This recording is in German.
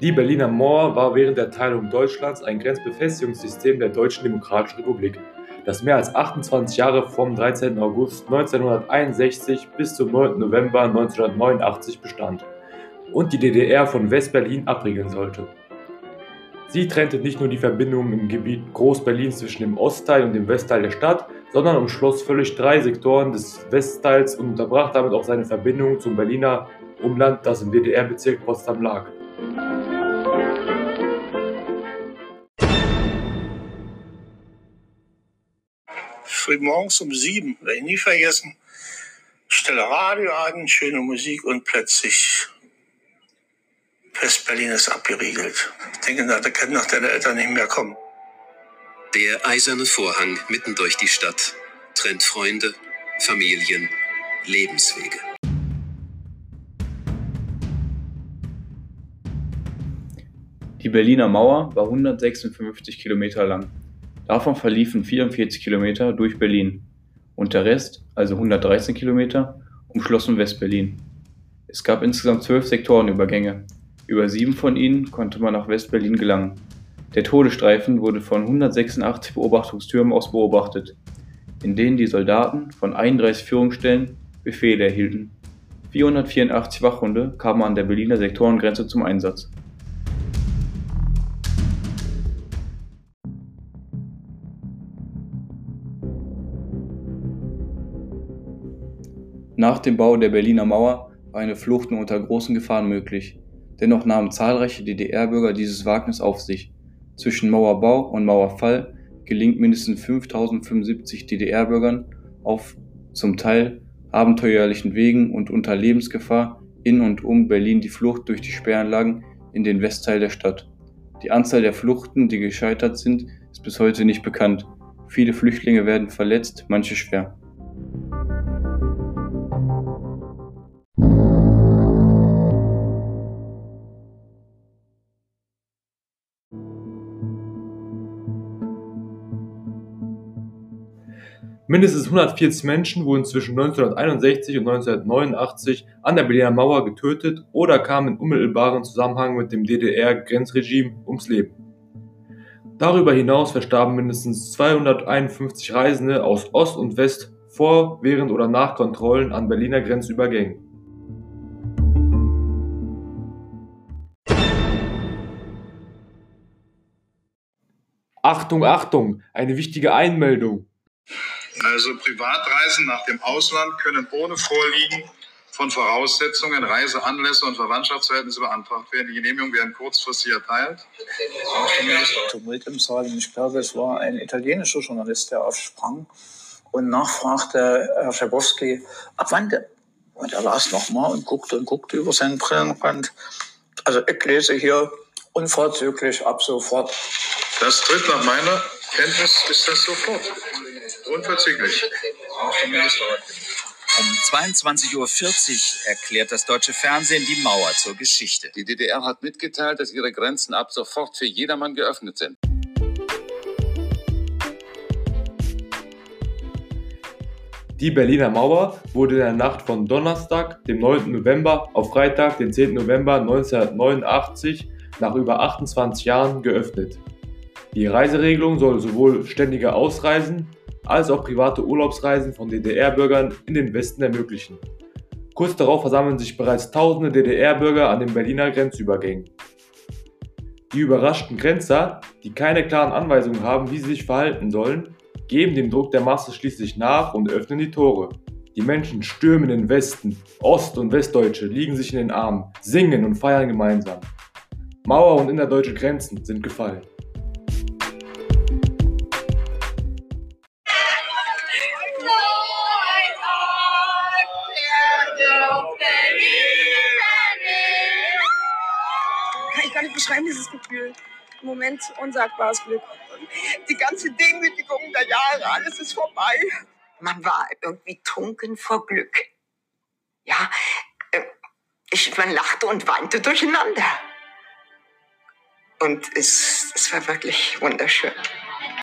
Die Berliner Mauer war während der Teilung Deutschlands ein Grenzbefestigungssystem der Deutschen Demokratischen Republik, das mehr als 28 Jahre vom 13. August 1961 bis zum 9. November 1989 bestand und die DDR von West-Berlin abriegeln sollte. Sie trennte nicht nur die Verbindungen im Gebiet Groß-Berlins zwischen dem Ostteil und dem Westteil der Stadt, sondern umschloss völlig drei Sektoren des Westteils und unterbrach damit auch seine Verbindung zum Berliner Umland, das im DDR-Bezirk Potsdam lag. Früh morgens um sieben, werde ich nie vergessen. Stelle Radio an, schöne Musik und plötzlich West-Berlin ist abgeriegelt. Ich denke, da können noch deine Eltern nicht mehr kommen. Der eiserne Vorhang mitten durch die Stadt trennt Freunde, Familien, Lebenswege. Die Berliner Mauer war 156 Kilometer lang. Davon verliefen 44 Kilometer durch Berlin und der Rest, also 113 Kilometer, umschlossen West-Berlin. Es gab insgesamt zwölf Sektorenübergänge. Über sieben von ihnen konnte man nach West-Berlin gelangen. Der Todesstreifen wurde von 186 Beobachtungstürmen aus beobachtet, in denen die Soldaten von 31 Führungsstellen Befehle erhielten. 484 Wachhunde kamen an der Berliner Sektorengrenze zum Einsatz. Nach dem Bau der Berliner Mauer war eine Flucht nur unter großen Gefahren möglich. Dennoch nahmen zahlreiche DDR-Bürger dieses Wagnis auf sich. Zwischen Mauerbau und Mauerfall gelingt mindestens 5075 DDR-Bürgern auf zum Teil abenteuerlichen Wegen und unter Lebensgefahr in und um Berlin die Flucht durch die Sperranlagen in den Westteil der Stadt. Die Anzahl der Fluchten, die gescheitert sind, ist bis heute nicht bekannt. Viele Flüchtlinge werden verletzt, manche schwer. Mindestens 140 Menschen wurden zwischen 1961 und 1989 an der Berliner Mauer getötet oder kamen in unmittelbaren Zusammenhang mit dem DDR-Grenzregime ums Leben. Darüber hinaus verstarben mindestens 251 Reisende aus Ost und West vor, während oder nach Kontrollen an Berliner Grenzübergängen. Achtung, Achtung, eine wichtige Einmeldung. Also Privatreisen nach dem Ausland können ohne Vorliegen von Voraussetzungen, Reiseanlässe und Verwandtschaftsverhältnisse beantragt werden. Die Genehmigungen werden kurzfristig erteilt. Tumult im Saal. Ich glaube, es war ein italienischer Journalist, der aufsprang und nachfragte Herr Schabowski, ab wann denn? Und er las nochmal und guckte und guckte über seinen Brillenrand. Also ich lese hier unverzüglich ab sofort. Das tritt nach meiner Kenntnis ist das sofort. Unverzüglich. Um 22.40 Uhr erklärt das deutsche Fernsehen die Mauer zur Geschichte. Die DDR hat mitgeteilt, dass ihre Grenzen ab sofort für jedermann geöffnet sind. Die Berliner Mauer wurde in der Nacht von Donnerstag, dem 9. November, auf Freitag, den 10. November 1989 nach über 28 Jahren geöffnet. Die Reiseregelung soll sowohl ständige Ausreisen als auch private Urlaubsreisen von DDR-Bürgern in den Westen ermöglichen. Kurz darauf versammeln sich bereits tausende DDR-Bürger an den Berliner Grenzübergängen. Die überraschten Grenzer, die keine klaren Anweisungen haben, wie sie sich verhalten sollen, geben dem Druck der Masse schließlich nach und öffnen die Tore. Die Menschen stürmen in den Westen, Ost- und Westdeutsche liegen sich in den Armen, singen und feiern gemeinsam. Mauer und innerdeutsche Grenzen sind gefallen. Beschreiben dieses Gefühl. Im Moment unsagbares Glück. Die ganze Demütigung der Jahre, alles ist vorbei. Man war irgendwie trunken vor Glück. Ja, äh, ich, man lachte und weinte durcheinander. Und es, es war wirklich wunderschön.